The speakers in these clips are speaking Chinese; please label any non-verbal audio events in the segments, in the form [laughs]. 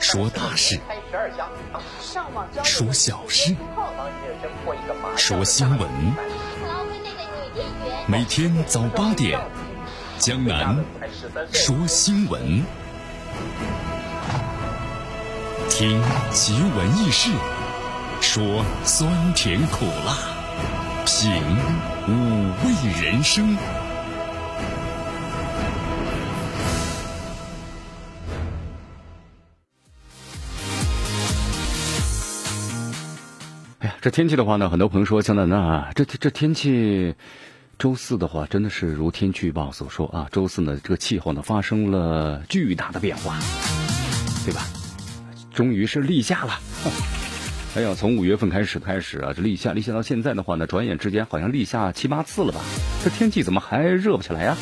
说大事，说小事，说新闻。每天早八点，江南说新闻，听奇闻异事，说酸甜苦辣，品五味人生。这天气的话呢，很多朋友说江南啊，这这天气，周四的话真的是如天气预报所说啊，周四呢这个气候呢发生了巨大的变化，对吧？终于是立夏了。哎呀，从五月份开始开始啊，这立夏立夏到现在的话呢，转眼之间好像立夏七八次了吧？这天气怎么还热不起来呀？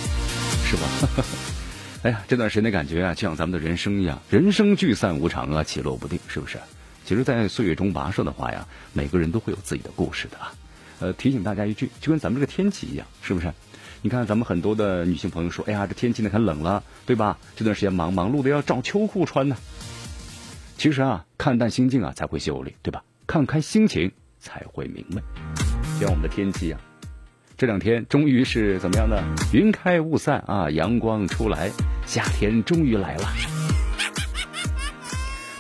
是吧？[laughs] 哎呀，这段时间的感觉啊，就像咱们的人生一样，人生聚散无常啊，起落不定，是不是？其实，在岁月中跋涉的话呀，每个人都会有自己的故事的啊。呃，提醒大家一句，就跟咱们这个天气一样，是不是？你看，咱们很多的女性朋友说：“哎呀，这天气呢很冷了，对吧？”这段时间忙忙碌的要找秋裤穿呢。其实啊，看淡心境啊，才会秀丽，对吧？看开心情才会明媚。像我们的天气啊，这两天终于是怎么样呢？云开雾散啊，阳光出来，夏天终于来了。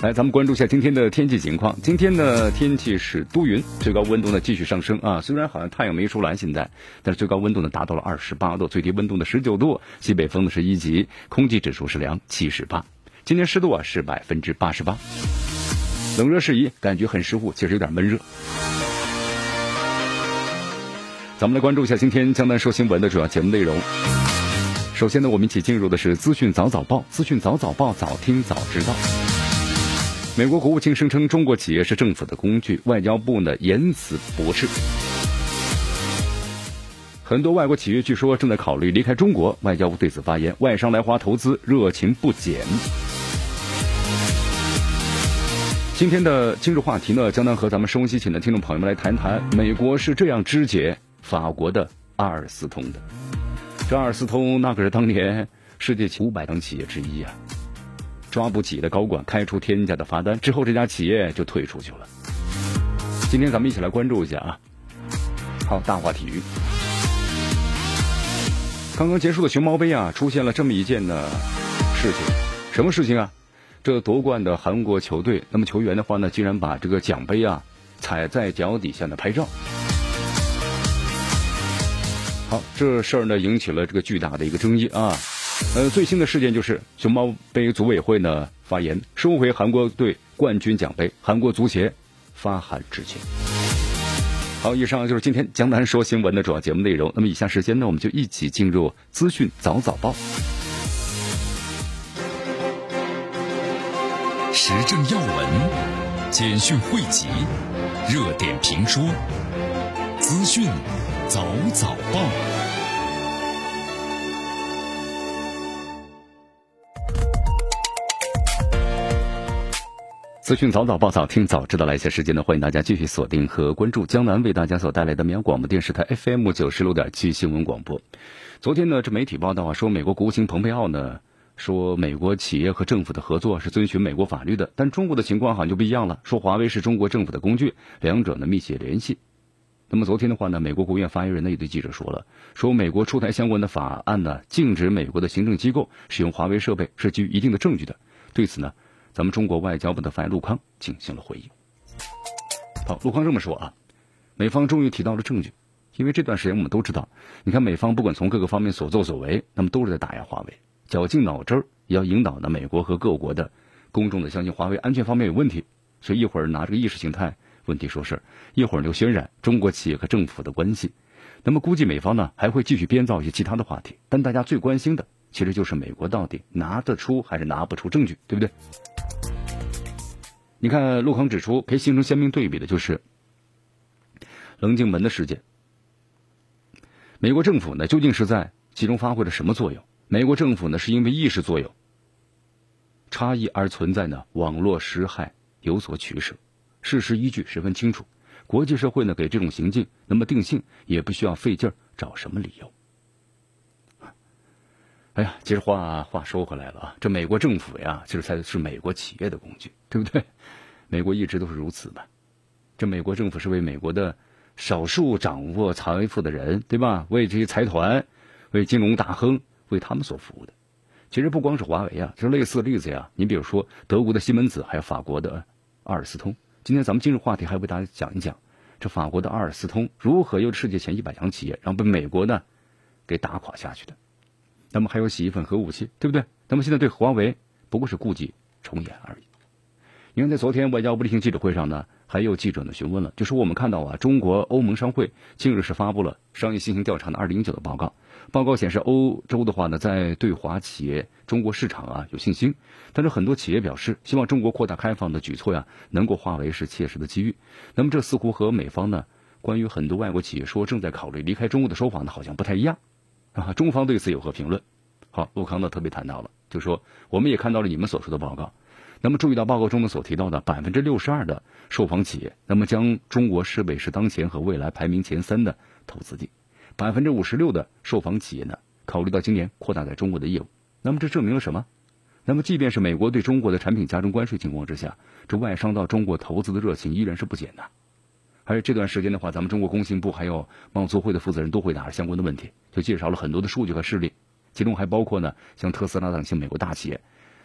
来，咱们关注一下今天的天气情况。今天的天气是多云，最高温度呢继续上升啊。虽然好像太阳没出来现在，但是最高温度呢达到了二十八度，最低温度呢十九度，西北风呢是一级，空气指数是良七十八。今天湿度啊是百分之八十八，冷热适宜，感觉很舒服，其实有点闷热。咱们来关注一下今天江南说新闻的主要节目内容。首先呢，我们一起进入的是资讯早早报，资讯早早报，早听早知道。美国国务卿声称中国企业是政府的工具，外交部呢言辞驳斥。很多外国企业据说正在考虑离开中国，外交部对此发言：外商来华投资热情不减。今天的今日话题呢，将能和咱们收音机前的听众朋友们来谈谈，美国是这样肢解法国的阿尔斯通的。这阿尔斯通那可是当年世界前五百强企业之一啊。抓捕企业的高管，开出天价的罚单之后，这家企业就退出去了。今天咱们一起来关注一下啊。好，大话体育。刚刚结束的熊猫杯啊，出现了这么一件的事情。什么事情啊？这夺冠的韩国球队，那么球员的话呢，竟然把这个奖杯啊踩在脚底下呢拍照。好，这事儿呢引起了这个巨大的一个争议啊。呃，最新的事件就是熊猫杯组委会呢发言收回韩国队冠军奖杯，韩国足协发函致歉。好，以上就是今天江南说新闻的主要节目内容。那么以下时间呢，我们就一起进入资讯早早报，时政要闻、简讯汇集、热点评说、资讯早早报。资讯早早报早听早知道，来一些时间呢，欢迎大家继续锁定和关注江南为大家所带来的绵阳广播电视台 FM 九十六点七新闻广播。昨天呢，这媒体报道啊，说美国国务卿蓬佩奥呢说，美国企业和政府的合作是遵循美国法律的，但中国的情况好像就不一样了，说华为是中国政府的工具，两者呢密切联系。那么昨天的话呢，美国国务院发言人呢也对记者说了，说美国出台相关的法案呢，禁止美国的行政机构使用华为设备是基于一定的证据的。对此呢。咱们中国外交部的发言陆康进行了回应。好，陆康这么说啊，美方终于提到了证据，因为这段时间我们都知道，你看美方不管从各个方面所作所为，那么都是在打压华为，绞尽脑汁儿也要引导呢美国和各国的公众的相信华为安全方面有问题，所以一会儿拿这个意识形态问题说事儿，一会儿就渲染中国企业和政府的关系，那么估计美方呢还会继续编造一些其他的话题，但大家最关心的。其实就是美国到底拿得出还是拿不出证据，对不对？你看，陆康指出，可以形成鲜明对比的就是棱镜门的事件。美国政府呢，究竟是在其中发挥了什么作用？美国政府呢，是因为意识作用差异而存在呢？网络实害有所取舍，事实依据十分清楚。国际社会呢，给这种行径那么定性，也不需要费劲儿找什么理由。哎呀，其实话话说回来了啊，这美国政府呀，其实才是美国企业的工具，对不对？美国一直都是如此嘛。这美国政府是为美国的少数掌握财富的人，对吧？为这些财团、为金融大亨、为他们所服务的。其实不光是华为啊，就类似的例子呀。你比如说德国的西门子，还有法国的阿尔斯通。今天咱们今日话题还为大家讲一讲，这法国的阿尔斯通如何由世界前一百强企业，然后被美国呢给打垮下去的。那么还有洗衣粉核武器，对不对？那么现在对华为不过是故伎重演而已。你看，在昨天外交部例行记者会上呢，还有记者呢询问了，就说我们看到啊，中国欧盟商会近日是发布了商业信心调查的二零一九的报告。报告显示，欧洲的话呢，在对华企业中国市场啊有信心，但是很多企业表示，希望中国扩大开放的举措呀，能够化为是切实的机遇。那么这似乎和美方呢，关于很多外国企业说正在考虑离开中国的说法呢，好像不太一样。啊，中方对此有何评论？好，陆康呢特别谈到了，就说我们也看到了你们所说的报告。那么注意到报告中呢所提到的百分之六十二的受访企业，那么将中国视为是当前和未来排名前三的投资地。百分之五十六的受访企业呢考虑到今年扩大在中国的业务。那么这证明了什么？那么即便是美国对中国的产品加征关税情况之下，这外商到中国投资的热情依然是不减的。而且这段时间的话，咱们中国工信部还有贸促会的负责人都回答了相关的问题，就介绍了很多的数据和事例，其中还包括呢，像特斯拉等一些美国大企业，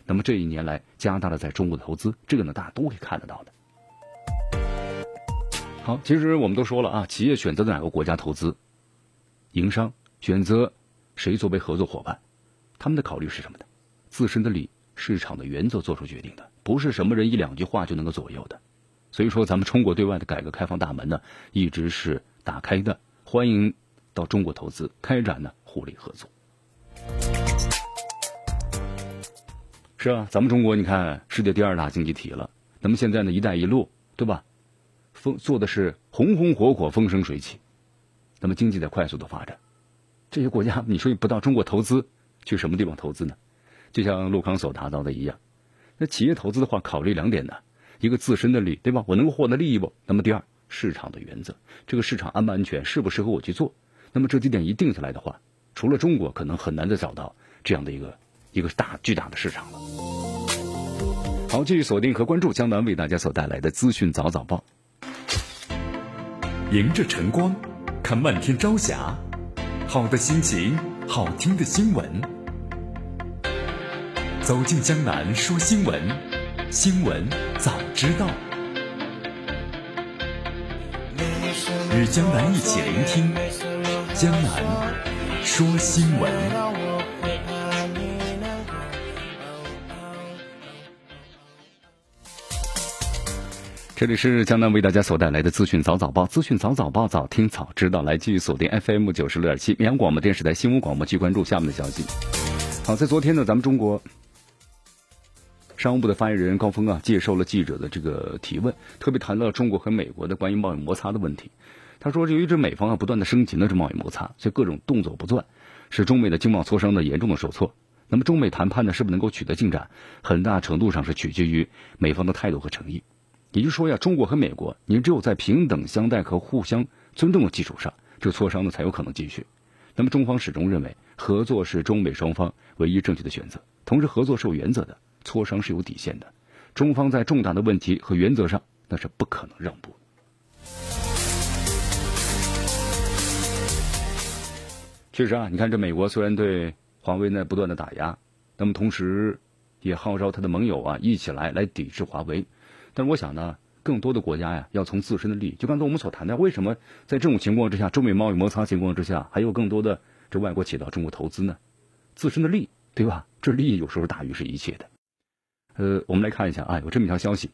那么这一年来加大了在中国的投资，这个呢大家都可以看得到的。好，其实我们都说了啊，企业选择在哪个国家投资，营商选择谁作为合作伙伴，他们的考虑是什么的？自身的利、市场的原则做出决定的，不是什么人一两句话就能够左右的。所以说，咱们中国对外的改革开放大门呢，一直是打开的，欢迎到中国投资，开展呢互利合作。是啊，咱们中国你看，世界第二大经济体了，那么现在呢，一带一路，对吧？风做的是红红火火，风生水起，那么经济在快速的发展。这些国家，你说你不到中国投资，去什么地方投资呢？就像陆康所谈到的一样，那企业投资的话，考虑两点呢。一个自身的利，对吧？我能够获得利益不？那么第二，市场的原则，这个市场安不安全，适不适合我去做？那么这几点一定下来的话，除了中国，可能很难再找到这样的一个一个大巨大的市场了。好，继续锁定和关注江南为大家所带来的资讯早早报。迎着晨光，看漫天朝霞，好的心情，好听的新闻，走进江南说新闻。新闻早知道，与江南一起聆听江南说新闻。这里是江南为大家所带来的资讯早早报，资讯早早报，早听早知道。来继续锁定 FM 九十六点七绵阳广播电视台新闻广播，去关注下面的消息。好，在昨天呢，咱们中国。商务部的发言人高峰啊，接受了记者的这个提问，特别谈到中国和美国的关于贸易摩擦的问题。他说，由于这美方啊不断的升级呢这贸易摩擦，所以各种动作不断，使中美的经贸磋商呢严重的受挫。那么中美谈判呢是不是能够取得进展，很大程度上是取决于美方的态度和诚意。也就是说呀，中国和美国，你只有在平等相待和互相尊重的基础上，这个磋商呢才有可能继续。那么中方始终认为，合作是中美双方唯一正确的选择，同时合作是有原则的。磋商是有底线的，中方在重大的问题和原则上那是不可能让步。确实啊，你看这美国虽然对华为呢不断的打压，那么同时也号召他的盟友啊一起来来抵制华为，但是我想呢，更多的国家呀要从自身的利益，就刚才我们所谈的，为什么在这种情况之下，中美贸易摩擦情况之下，还有更多的这外国企业到中国投资呢？自身的利益，对吧？这利益有时候大于是一切的。呃，我们来看一下啊，有这么一条消息，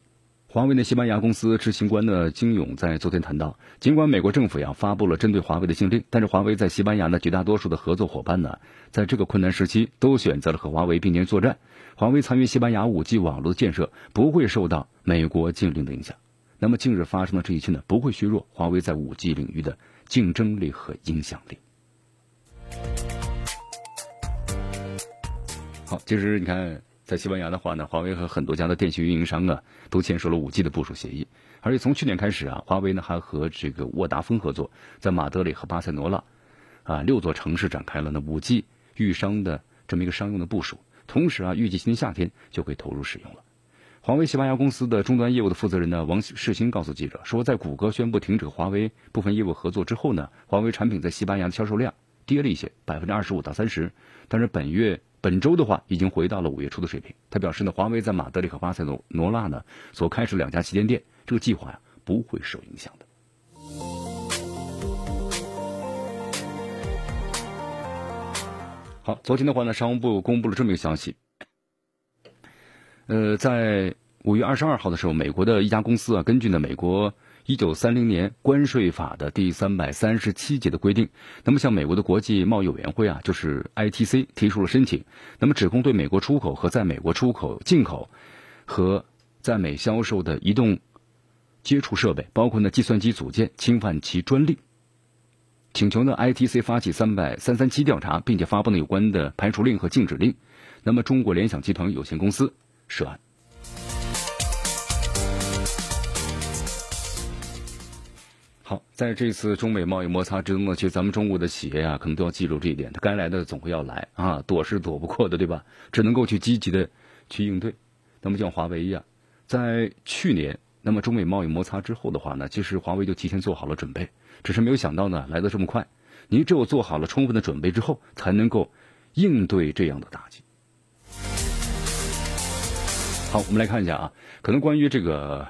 华为的西班牙公司执行官呢金勇在昨天谈到，尽管美国政府呀发布了针对华为的禁令，但是华为在西班牙的绝大多数的合作伙伴呢，在这个困难时期都选择了和华为并肩作战。华为参与西班牙五 G 网络的建设不会受到美国禁令的影响。那么近日发生的这一切呢，不会削弱华为在五 G 领域的竞争力和影响力。好，其实你看。在西班牙的话呢，华为和很多家的电信运营商啊，都签署了五 G 的部署协议。而且从去年开始啊，华为呢还和这个沃达丰合作，在马德里和巴塞罗那啊六座城市展开了呢五 G 预商的这么一个商用的部署。同时啊，预计今年夏天就可以投入使用了。华为西班牙公司的终端业务的负责人呢，王世新告诉记者说，在谷歌宣布停止华为部分业务合作之后呢，华为产品在西班牙的销售量跌了一些，百分之二十五到三十。但是本月本周的话，已经回到了五月初的水平。他表示呢，华为在马德里和巴塞罗罗纳呢所开设两家旗舰店，这个计划呀不会受影响的。好，昨天的话呢，商务部公布了这么一个消息。呃，在五月二十二号的时候，美国的一家公司啊，根据呢美国一九三零年关税法的第三百三十七节的规定，那么向美国的国际贸易委员会啊，就是 ITC 提出了申请，那么指控对美国出口和在美国出口、进口和在美销售的移动接触设备，包括呢计算机组件，侵犯其专利，请求呢 ITC 发起三百三三七调查，并且发布了有关的排除令和禁止令。那么中国联想集团有限公司。涉案。好，在这次中美贸易摩擦之中呢，其实咱们中国的企业啊，可能都要记住这一点：，它该来的总会要来啊，躲是躲不过的，对吧？只能够去积极的去应对。那么像华为一样，在去年，那么中美贸易摩擦之后的话呢，其实华为就提前做好了准备，只是没有想到呢，来的这么快。你只有做好了充分的准备之后，才能够应对这样的打击。好，我们来看一下啊，可能关于这个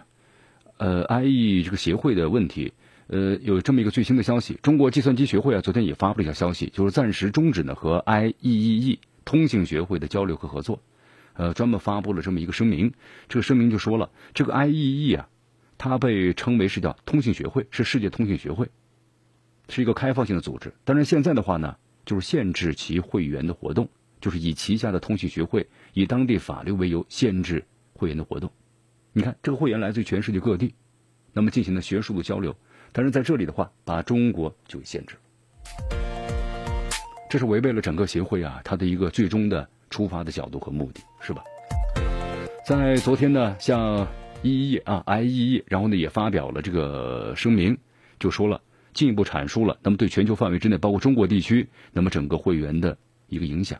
呃 IE 这个协会的问题，呃，有这么一个最新的消息，中国计算机学会啊，昨天也发布了一条消息，就是暂时终止呢和 IEEE 通信学会的交流和合作，呃，专门发布了这么一个声明，这个声明就说了，这个 IEEE 啊，它被称为是叫通信学会，是世界通信学会，是一个开放性的组织，但是现在的话呢，就是限制其会员的活动。就是以旗下的通信学会以当地法律为由限制会员的活动。你看，这个会员来自于全世界各地，那么进行了学术的交流，但是在这里的话，把中国就给限制了，这是违背了整个协会啊它的一个最终的出发的角度和目的，是吧？在昨天呢，像 EE 啊 IEE，然后呢也发表了这个声明，就说了进一步阐述了，那么对全球范围之内，包括中国地区，那么整个会员的一个影响。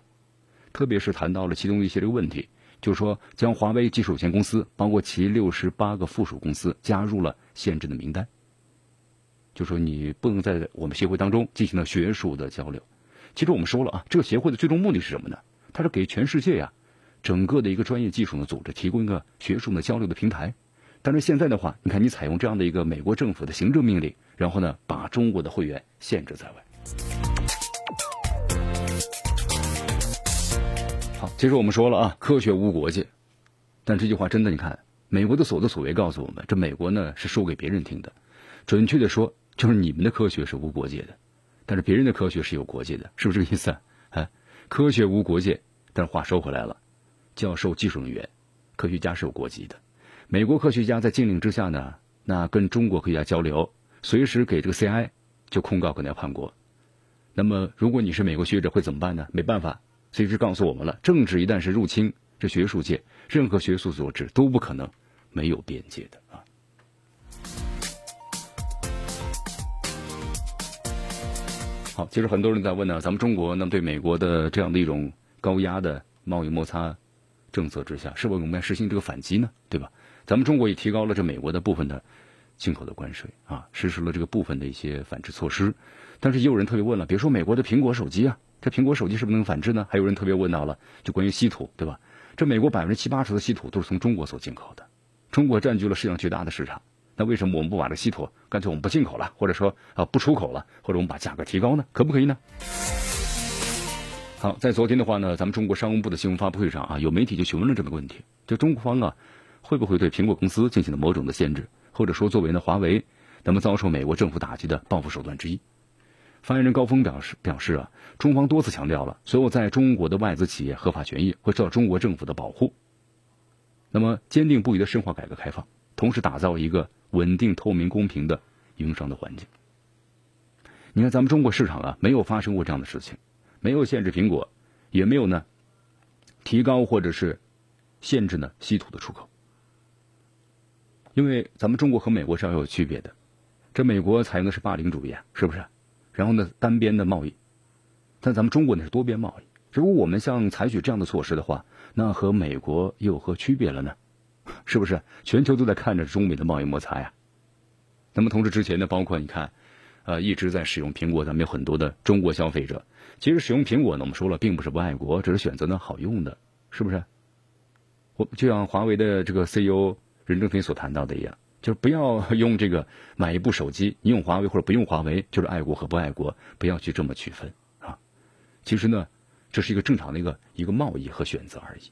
特别是谈到了其中一些这个问题，就是说将华为技术有限公司，包括其六十八个附属公司加入了限制的名单。就说你不能在我们协会当中进行了学术的交流。其实我们说了啊，这个协会的最终目的是什么呢？它是给全世界呀，整个的一个专业技术的组织提供一个学术的交流的平台。但是现在的话，你看你采用这样的一个美国政府的行政命令，然后呢把中国的会员限制在外。好，其实我们说了啊，科学无国界，但这句话真的，你看美国的所作所为告诉我们，这美国呢是说给别人听的，准确的说就是你们的科学是无国界的，但是别人的科学是有国界的，是不是这个意思啊？科学无国界，但是话说回来了，教授、技术人员、科学家是有国籍的，美国科学家在禁令之下呢，那跟中国科学家交流，随时给这个 CI 就控告可能要叛国，那么如果你是美国学者会怎么办呢？没办法。随时告诉我们了，政治一旦是入侵这学术界，任何学术组织都不可能没有边界的。好，其实很多人在问呢，咱们中国那么对美国的这样的一种高压的贸易摩擦政策之下，是否我们要实行这个反击呢？对吧？咱们中国也提高了这美国的部分的进口的关税啊，实施了这个部分的一些反制措施。但是也有人特别问了，比如说美国的苹果手机啊。这苹果手机是不是能反制呢？还有人特别问到了，就关于稀土，对吧？这美国百分之七八十的稀土都是从中国所进口的，中国占据了世界上巨大的市场。那为什么我们不把这稀土干脆我们不进口了，或者说啊不出口了，或者我们把价格提高呢？可不可以呢？好，在昨天的话呢，咱们中国商务部的新闻发布会上啊，有媒体就询问了这么个问题：就中方啊会不会对苹果公司进行了某种的限制，或者说作为呢华为那么遭受美国政府打击的报复手段之一？发言人高峰表示：“表示啊，中方多次强调了，所有在中国的外资企业合法权益会受到中国政府的保护。那么，坚定不移的深化改革开放，同时打造一个稳定、透明、公平的营商的环境。你看，咱们中国市场啊，没有发生过这样的事情，没有限制苹果，也没有呢提高或者是限制呢稀土的出口。因为咱们中国和美国是要有区别的，这美国采用的是霸凌主义啊，是不是？”然后呢，单边的贸易，但咱们中国呢是多边贸易，如果我们像采取这样的措施的话，那和美国又有何区别了呢？是不是？全球都在看着中美的贸易摩擦呀。那么同时之前呢，包括你看，呃，一直在使用苹果，咱们有很多的中国消费者。其实使用苹果呢，我们说了，并不是不爱国，只是选择呢好用的，是不是？我就像华为的这个 CEO 任正非所谈到的一样，就是不要 [laughs] 用这个买一部手机，你用华为或者不用华为，就是爱国和不爱国，不要去这么区分啊。其实呢。这是一个正常的一个一个贸易和选择而已，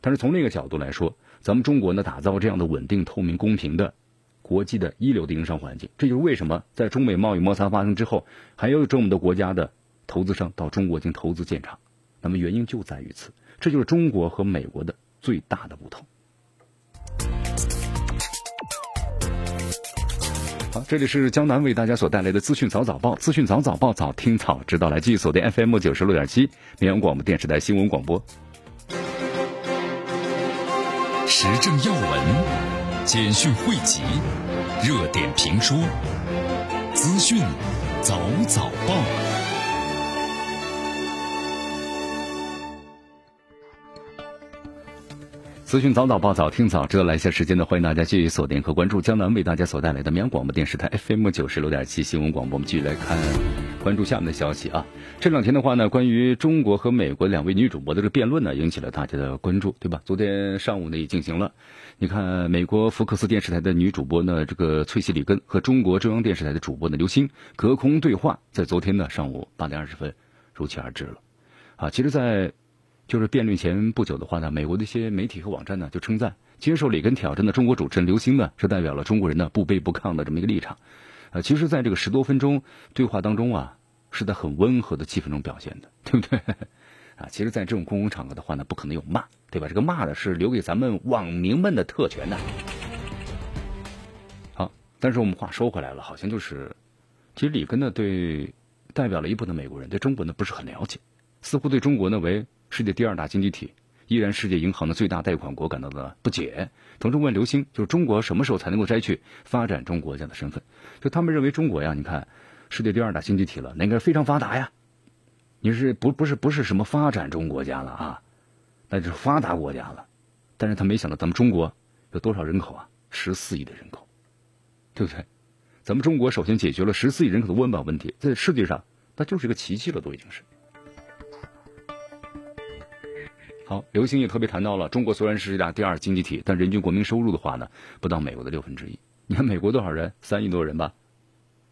但是从那个角度来说，咱们中国呢打造这样的稳定、透明、公平的国际的一流的营商环境，这就是为什么在中美贸易摩擦发生之后，还有这么多国家的投资商到中国进行投资建厂，那么原因就在于此，这就是中国和美国的最大的不同。好，这里是江南为大家所带来的资讯早早报，资讯早早报，早听早知道。来继续锁定 FM 九十六点七绵阳广播电视台新闻广播。时政要闻、简讯汇集、热点评说、资讯早早报。资讯早早报早听早知道来下时间呢，欢迎大家继续锁定和关注江南为大家所带来的绵阳广播电视台 FM 九十六点七新闻广播。我们继续来看，关注下面的消息啊。这两天的话呢，关于中国和美国两位女主播的这个辩论呢，引起了大家的关注，对吧？昨天上午呢也进行了。你看，美国福克斯电视台的女主播呢，这个翠西里根和中国中央电视台的主播呢刘星隔空对话，在昨天呢上午八点二十分如期而至了。啊，其实，在就是辩论前不久的话呢，美国的一些媒体和网站呢就称赞接受里根挑战的中国主持人刘星呢，是代表了中国人呢不卑不亢的这么一个立场。呃，其实，在这个十多分钟对话当中啊，是在很温和的气氛中表现的，对不对？[laughs] 啊，其实，在这种公共场合的话呢，不可能有骂，对吧？这个骂呢是留给咱们网民们的特权的。好，但是我们话说回来了，好像就是，其实里根呢对代表了一部分美国人对中国呢不是很了解，似乎对中国呢为。世界第二大经济体，依然世界银行的最大贷款国感到的不解，同时问刘星，就是中国什么时候才能够摘去发展中国家的身份？就他们认为中国呀，你看世界第二大经济体了，那个非常发达呀，你是不不是不是什么发展中国家了啊？那就是发达国家了。但是他没想到咱们中国有多少人口啊？十四亿的人口，对不对？咱们中国首先解决了十四亿人口的温饱问题，在世界上那就是一个奇迹了，都已经是。好，刘星也特别谈到了，中国虽然是世界第二经济体，但人均国民收入的话呢，不到美国的六分之一。你看美国多少人？三亿多人吧。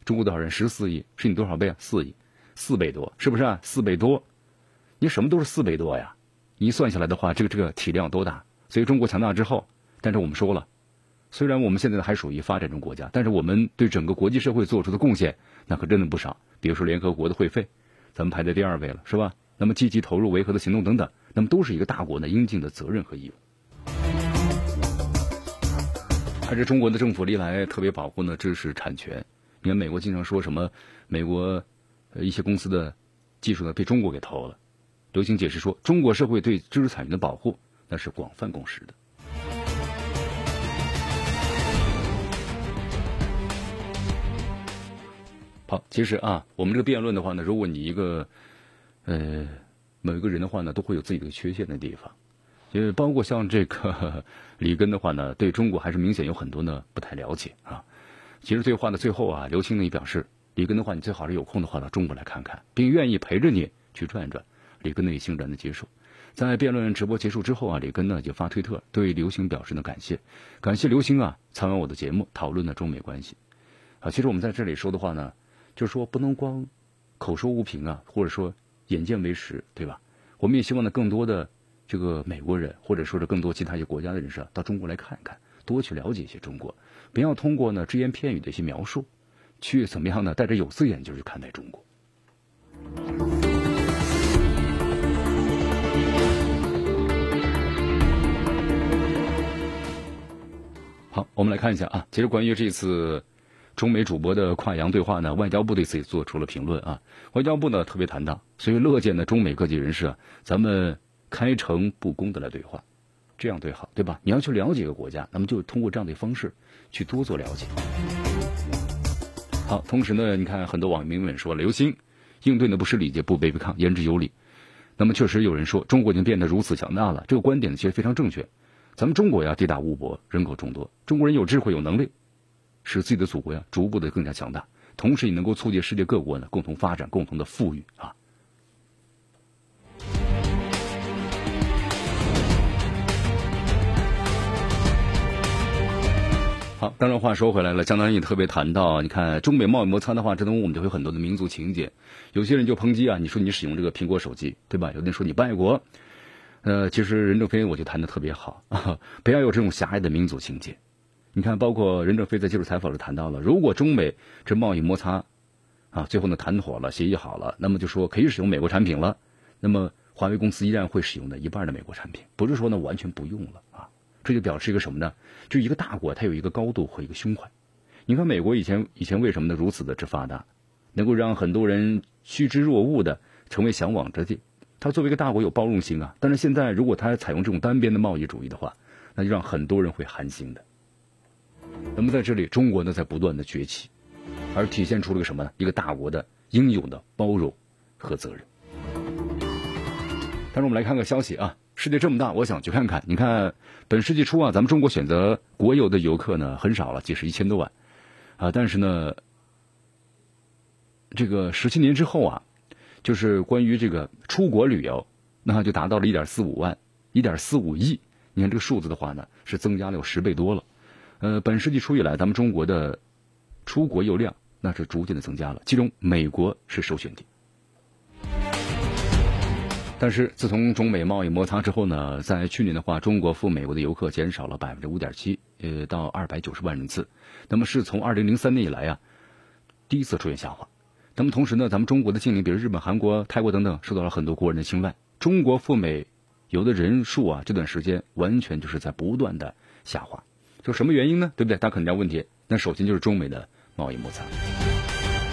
中国多少人？十四亿，是你多少倍啊？四亿，四倍多，是不是啊？四倍多，你什么都是四倍多呀？一算下来的话，这个这个体量多大？所以中国强大之后，但是我们说了，虽然我们现在还属于发展中国家，但是我们对整个国际社会做出的贡献，那可真的不少。比如说联合国的会费，咱们排在第二位了，是吧？那么积极投入维和的行动等等。那么都是一个大国呢应尽的责任和义务。还是中国的政府历来特别保护呢知识产权。你看美国经常说什么美国一些公司的技术呢被中国给偷了。刘星解释说，中国社会对知识产权的保护那是广泛共识的。好，其实啊，我们这个辩论的话呢，如果你一个呃。每个人的话呢，都会有自己的缺陷的地方，就包括像这个 [laughs] 里根的话呢，对中国还是明显有很多呢不太了解啊。其实这话的最后啊，刘青呢也表示，里根的话，你最好是有空的话到中国来看看，并愿意陪着你去转一转。里根呢也欣然的接受。在辩论直播结束之后啊，里根呢就发推特对刘星表示呢感谢，感谢刘星啊参完我的节目，讨论了中美关系啊。其实我们在这里说的话呢，就是说不能光口说无凭啊，或者说。眼见为实，对吧？我们也希望呢，更多的这个美国人，或者说是更多其他一些国家的人士啊，到中国来看一看，多去了解一些中国，不要通过呢只言片语的一些描述，去怎么样呢？戴着有色眼镜去看待中国。好，我们来看一下啊，其实关于这次中美主播的跨洋对话呢，外交部对此也做出了评论啊。外交部呢特别谈到，所以乐见呢中美各界人士啊，咱们开诚布公的来对话，这样对好，对吧？你要去了解一个国家，那么就通过这样的方式去多做了解。好，同时呢，你看很多网民们说，刘星应对呢不失礼节，不卑不亢，言之有理。那么确实有人说，中国已经变得如此强大了，这个观点其实非常正确。咱们中国呀，地大物博，人口众多，中国人有智慧有能力，使自己的祖国呀逐步的更加强大，同时也能够促进世界各国呢共同发展、共同的富裕啊。好，当然话说回来了，江南也特别谈到，你看中美贸易摩擦的话，这中我们就会很多的民族情节。有些人就抨击啊，你说你使用这个苹果手机，对吧？有的人说你不爱国。呃，其实任正非我就谈的特别好，啊 [laughs] 不要有这种狭隘的民族情节。你看，包括任正非在接受采访时谈到了，如果中美这贸易摩擦啊，最后呢谈妥了，协议好了，那么就说可以使用美国产品了，那么华为公司依然会使用的一半的美国产品，不是说呢完全不用了啊。这就表示一个什么呢？就一个大国，它有一个高度和一个胸怀。你看美国以前以前为什么呢如此的之发达，能够让很多人趋之若鹜的成为向往之地？它作为一个大国有包容心啊。但是现在如果它采用这种单边的贸易主义的话，那就让很多人会寒心的。那么在这里，中国呢在不断的崛起，而体现出了个什么呢？一个大国的应有的包容和责任。但是我们来看个消息啊。世界这么大，我想去看看。你看，本世纪初啊，咱们中国选择国游的游客呢很少了，即使一千多万啊。但是呢，这个十七年之后啊，就是关于这个出国旅游，那就达到了一点四五万、一点四五亿。你看这个数字的话呢，是增加了有十倍多了。呃，本世纪初以来，咱们中国的出国游量那是逐渐的增加了，其中美国是首选地。但是自从中美贸易摩擦之后呢，在去年的话，中国赴美国的游客减少了百分之五点七，呃，到二百九十万人次。那么是从二零零三年以来啊，第一次出现下滑。那么同时呢，咱们中国的近邻，比如日本、韩国、泰国等等，受到了很多国人的青睐。中国赴美游的人数啊，这段时间完全就是在不断的下滑。就什么原因呢？对不对？大家肯定要问题。那首先就是中美的贸易摩擦。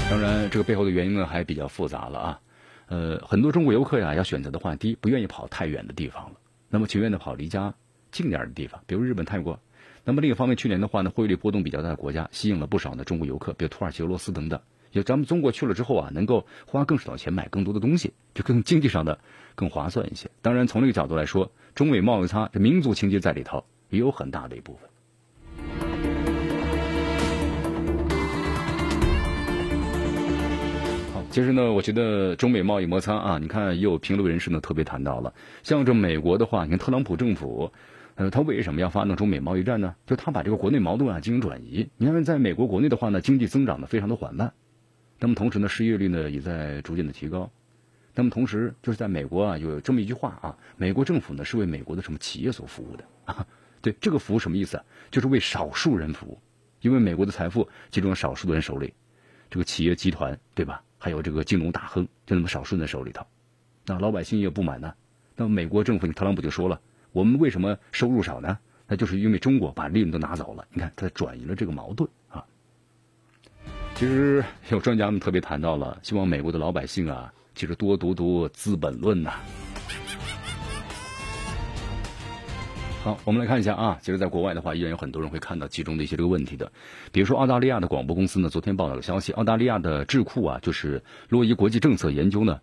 当然，这个背后的原因呢，还比较复杂了啊。呃，很多中国游客呀，要选择的话，第一不愿意跑太远的地方了，那么情愿的跑离家近点的地方，比如日本、泰国。那么另一方面，去年的话呢，汇率波动比较大的国家，吸引了不少的中国游客，比如土耳其、俄罗斯等等。有咱们中国去了之后啊，能够花更少的钱买更多的东西，就更经济上的更划算一些。当然，从这个角度来说，中美贸易差，这民族情结在里头也有很大的一部分。其实呢，我觉得中美贸易摩擦啊，你看也有评论人士呢特别谈到了，像这美国的话，你看特朗普政府，呃，他为什么要发动中美贸易战呢？就他把这个国内矛盾啊进行转移。你看，在美国国内的话呢，经济增长的非常的缓慢，那么同时呢，失业率呢也在逐渐的提高。那么同时，就是在美国啊，有这么一句话啊，美国政府呢是为美国的什么企业所服务的啊？对，这个服务什么意思？就是为少数人服务，因为美国的财富集中少数的人手里，这个企业集团，对吧？还有这个金融大亨，就那么少数人手里头，那老百姓也不满呢。那么美国政府，特朗普就说了，我们为什么收入少呢？那就是因为中国把利润都拿走了。你看，他转移了这个矛盾啊。其实有专家们特别谈到了，希望美国的老百姓啊，其实多读读《资本论》呐。好，我们来看一下啊，其实，在国外的话，依然有很多人会看到其中的一些这个问题的。比如说，澳大利亚的广播公司呢，昨天报道了消息，澳大利亚的智库啊，就是洛伊国际政策研究呢，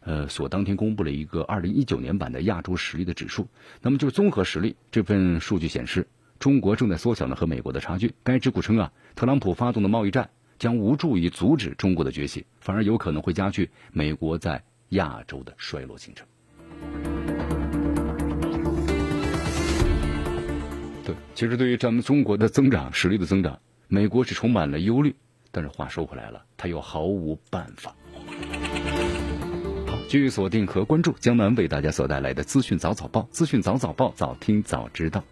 呃，所当天公布了一个二零一九年版的亚洲实力的指数。那么，就是综合实力这份数据显示，中国正在缩小呢和美国的差距。该智库称啊，特朗普发动的贸易战将无助于阻止中国的崛起，反而有可能会加剧美国在亚洲的衰落进程。对，其实对于咱们中国的增长实力的增长，美国是充满了忧虑。但是话说回来了，他又毫无办法。好，继续锁定和关注江南为大家所带来的资讯早早报，资讯早早报，早听早知道。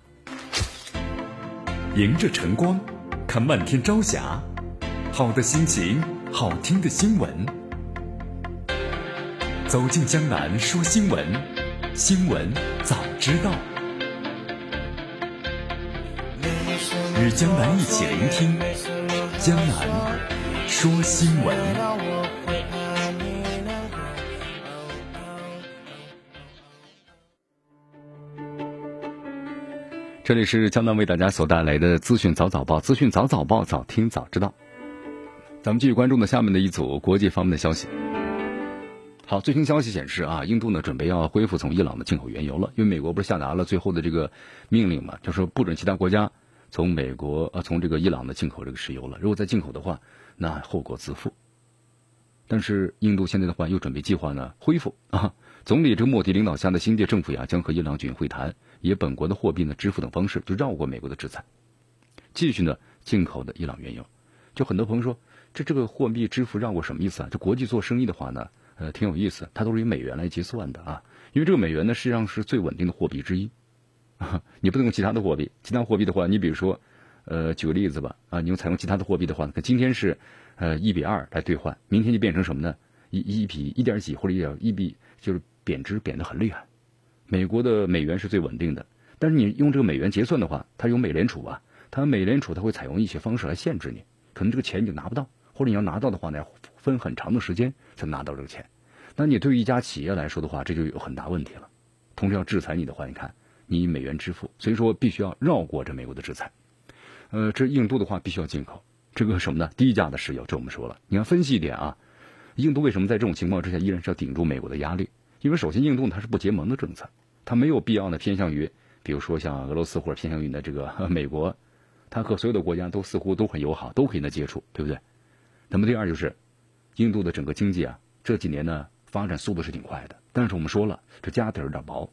迎着晨光，看漫天朝霞，好的心情，好听的新闻。走进江南说新闻，新闻早知道。与江南一起聆听江南说新闻。这里是江南为大家所带来的资讯早早报，资讯早早报，早听早知道。咱们继续关注呢下面的一组国际方面的消息。好，最新消息显示啊，印度呢准备要恢复从伊朗的进口原油了，因为美国不是下达了最后的这个命令嘛，就说不准其他国家从美国啊从这个伊朗的进口这个石油了。如果再进口的话，那后果自负。但是印度现在的话又准备计划呢恢复啊，总理这个莫迪领导下的新届政府呀将和伊朗举行会谈，以本国的货币呢支付等方式就绕过美国的制裁，继续呢进口的伊朗原油。就很多朋友说，这这个货币支付绕过什么意思啊？这国际做生意的话呢？呃，挺有意思，它都是以美元来结算的啊，因为这个美元呢，实际上是最稳定的货币之一，[laughs] 你不能用其他的货币，其他货币的话，你比如说，呃，举个例子吧，啊，你用采用其他的货币的话，今天是，呃，一比二来兑换，明天就变成什么呢？一一比一点几或者一点一比，就是贬值贬得很厉害。美国的美元是最稳定的，但是你用这个美元结算的话，它有美联储啊，它美联储它会采用一些方式来限制你，可能这个钱你就拿不到，或者你要拿到的话呢？分很长的时间才拿到这个钱，那你对于一家企业来说的话，这就有很大问题了。同时要制裁你的话，你看你以美元支付，所以说必须要绕过这美国的制裁。呃，这印度的话必须要进口这个什么呢？低价的石油，这我们说了。你要分析一点啊，印度为什么在这种情况之下依然是要顶住美国的压力？因为首先印度它是不结盟的政策，它没有必要呢偏向于，比如说像俄罗斯或者偏向于呢这个 [laughs] 美国，它和所有的国家都似乎都很友好，都可以呢接触，对不对？那么第二就是。印度的整个经济啊，这几年呢发展速度是挺快的，但是我们说了，这家底儿有点薄。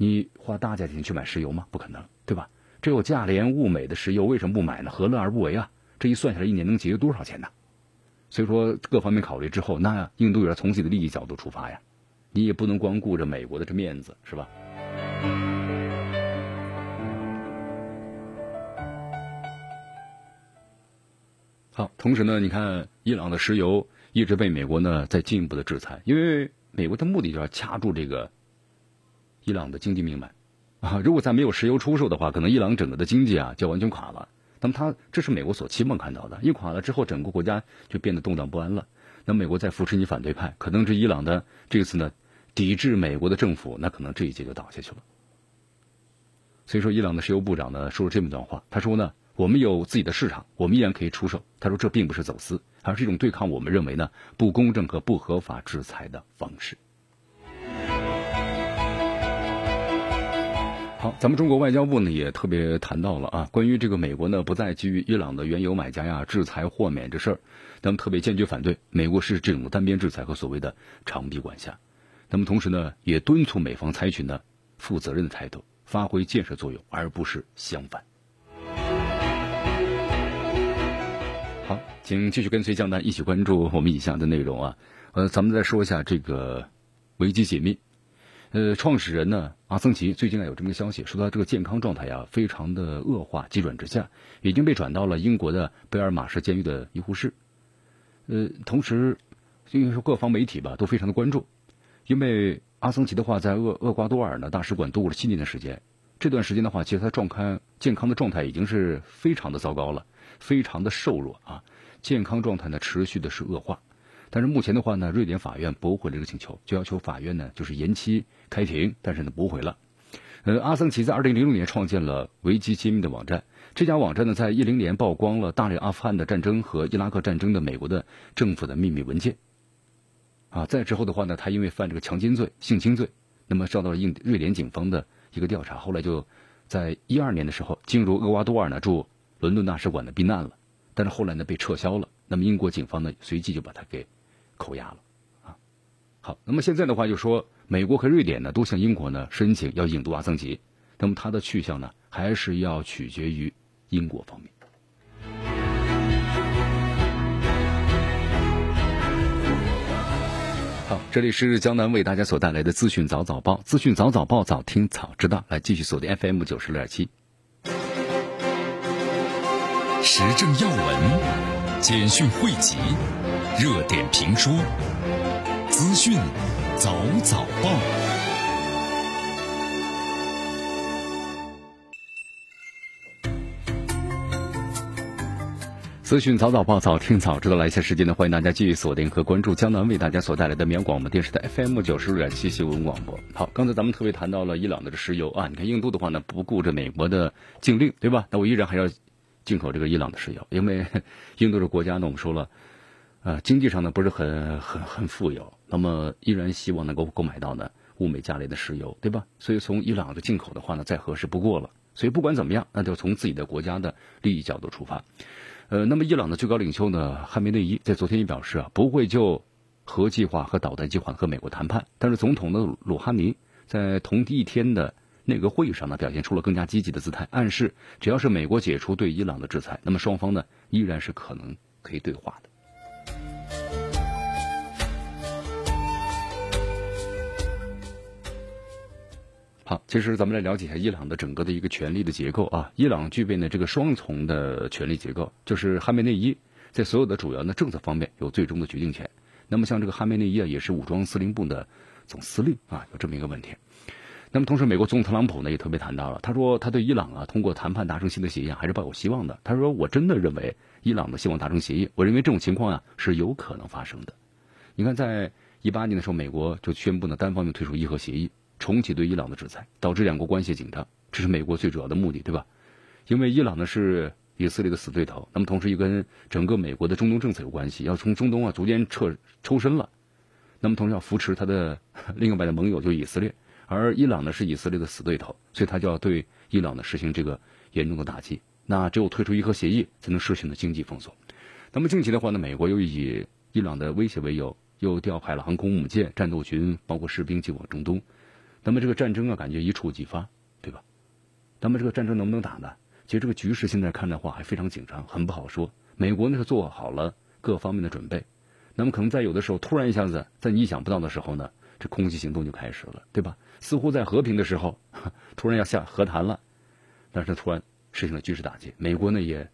你花大价钱去买石油吗？不可能，对吧？这有价廉物美的石油，为什么不买呢？何乐而不为啊？这一算下来，一年能节约多少钱呢？所以说，各方面考虑之后，那印度也要从自己的利益角度出发呀。你也不能光顾着美国的这面子，是吧？好，同时呢，你看伊朗的石油一直被美国呢在进一步的制裁，因为美国的目的就是要掐住这个伊朗的经济命脉啊。如果再没有石油出售的话，可能伊朗整个的经济啊就完全垮了。那么，他这是美国所期望看到的。一垮了之后，整个国家就变得动荡不安了。那美国再扶持你反对派，可能这伊朗的这次呢抵制美国的政府，那可能这一届就倒下去了。所以说，伊朗的石油部长呢说了这么一段话，他说呢。我们有自己的市场，我们依然可以出售。他说，这并不是走私，而是一种对抗我们认为呢不公正和不合法制裁的方式。好，咱们中国外交部呢也特别谈到了啊，关于这个美国呢不再基于伊朗的原油买家呀制裁豁免这事儿，咱们特别坚决反对美国是这种单边制裁和所谓的长臂管辖。那么同时呢，也敦促美方采取呢负责任的态度，发挥建设作用，而不是相反。好，请继续跟随江南一起关注我们以下的内容啊。呃，咱们再说一下这个危机解密。呃，创始人呢，阿桑奇最近啊有这么个消息，说他这个健康状态呀非常的恶化，急转直下，已经被转到了英国的贝尔马市监狱的医护室。呃，同时，应该说各方媒体吧都非常的关注，因为阿桑奇的话在厄厄瓜多尔呢大使馆度过了七年的时间，这段时间的话，其实他状态健康的状态已经是非常的糟糕了。非常的瘦弱啊，健康状态呢持续的是恶化，但是目前的话呢，瑞典法院驳回了这个请求，就要求法院呢就是延期开庭，但是呢驳回了。呃，阿桑奇在二零零六年创建了维基揭秘的网站，这家网站呢在一零年曝光了大量阿富汗的战争和伊拉克战争的美国的政府的秘密文件。啊，再之后的话呢，他因为犯这个强奸罪、性侵罪，那么受到了印瑞典警方的一个调查，后来就在一二年的时候进入厄瓜多尔呢驻。伦敦大使馆的避难了，但是后来呢被撤销了。那么英国警方呢随即就把他给扣押了，啊，好，那么现在的话就说美国和瑞典呢都向英国呢申请要引渡阿桑奇，那么他的去向呢还是要取决于英国方面。好，这里是江南为大家所带来的资讯早早报，资讯早早报早听早知道，来继续锁定 FM 九十六点七。时政要闻、简讯汇集、热点评说、资讯早早报。资讯早早报，早听早知道。来一下时间呢，欢迎大家继续锁定和关注江南为大家所带来的绵阳广播电视台 FM 九十六点七新闻广播。好，刚才咱们特别谈到了伊朗的这石油啊，你看印度的话呢，不顾着美国的禁令，对吧？那我依然还要。进口这个伊朗的石油，因为 [laughs] 印度这国家呢，我们说了，呃，经济上呢不是很很很富有，那么依然希望能够购买到呢物美价廉的石油，对吧？所以从伊朗的进口的话呢，再合适不过了。所以不管怎么样，那就从自己的国家的利益角度出发。呃，那么伊朗的最高领袖呢，汉梅内伊在昨天也表示啊，不会就核计划和导弹计划和美国谈判。但是总统的鲁哈尼在同一天的内阁会议上呢，表现出了更加积极的姿态，暗示只要是美国解除对伊朗的制裁，那么双方呢依然是可能可以对话的。好，其实咱们来了解一下伊朗的整个的一个权力的结构啊。伊朗具备呢这个双重的权力结构，就是哈梅内伊在所有的主要的政策方面有最终的决定权。那么像这个哈梅内伊啊，也是武装司令部的总司令啊，有这么一个问题。那么同时，美国总统特朗普呢也特别谈到了，他说他对伊朗啊通过谈判达成新的协议还是抱有希望的。他说我真的认为伊朗的希望达成协议，我认为这种情况啊是有可能发生的。你看，在一八年的时候，美国就宣布呢单方面退出伊核协议。重启对伊朗的制裁，导致两国关系紧张，这是美国最主要的目的，对吧？因为伊朗呢是以色列的死对头，那么同时又跟整个美国的中东政策有关系，要从中东啊逐渐撤抽身了。那么同时要扶持他的 [laughs] 另外的盟友，就以色列，而伊朗呢是以色列的死对头，所以他就要对伊朗呢实行这个严重的打击。那只有退出伊核协议，才能实行的经济封锁。那么近期的话呢，美国又以伊朗的威胁为由，又调派了航空母舰、战斗群，包括士兵进往中东。那么这个战争啊，感觉一触即发，对吧？那么这个战争能不能打呢？其实这个局势现在看的话还非常紧张，很不好说。美国呢是做好了各方面的准备，那么可能在有的时候突然一下子，在你意想不到的时候呢，这空袭行动就开始了，对吧？似乎在和平的时候，[laughs] 突然要下和谈了，但是突然实行了军事打击。美国呢也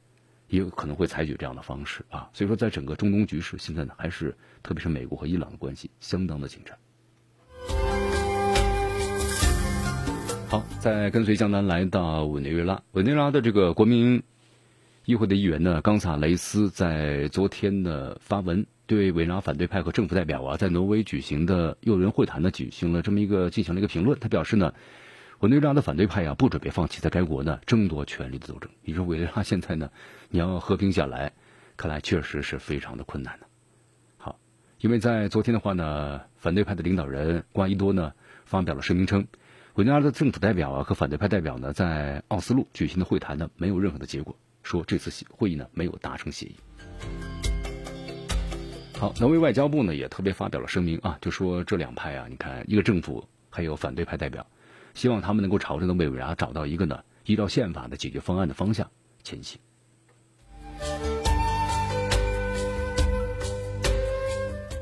也有可能会采取这样的方式啊。所以说，在整个中东局势现在呢，还是特别是美国和伊朗的关系相当的紧张。好，再跟随江南来到委内瑞拉。委内瑞拉的这个国民议会的议员呢，冈萨雷斯在昨天的发文，对委内拉反对派和政府代表啊，在挪威举行的幼儿园会谈呢，举行了这么一个进行了一个评论。他表示呢，委内瑞拉的反对派啊，不准备放弃在该国呢争夺权力的斗争。你说委内瑞拉现在呢，你要和平下来，看来确实是非常的困难的。好，因为在昨天的话呢，反对派的领导人瓜伊多呢，发表了声明称。委内瑞拉的政府代表啊和反对派代表呢，在奥斯陆举行的会谈呢，没有任何的结果。说这次会议呢，没有达成协议。好，挪威外交部呢也特别发表了声明啊，就说这两派啊，你看一个政府还有反对派代表，希望他们能够朝着呢委内瑞拉找到一个呢依照宪法的解决方案的方向前行。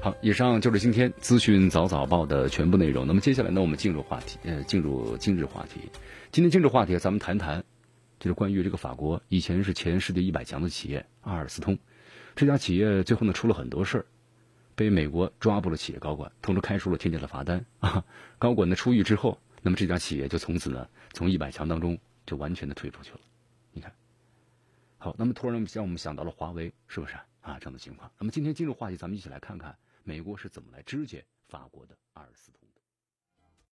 好，以上就是今天资讯早早报的全部内容。那么接下来呢，我们进入话题，呃，进入今日话题。今天今日话题，咱们谈谈，就是关于这个法国以前是前世界一百强的企业阿尔斯通，这家企业最后呢出了很多事儿，被美国抓捕了企业高管，同时开出了天价的罚单啊。[laughs] 高管呢出狱之后，那么这家企业就从此呢从一百强当中就完全的退出去了。你看，好，那么突然让我们想到了华为，是不是啊？这样的情况。那么今天进入话题，咱们一起来看看。美国是怎么来肢解法国的阿尔斯通？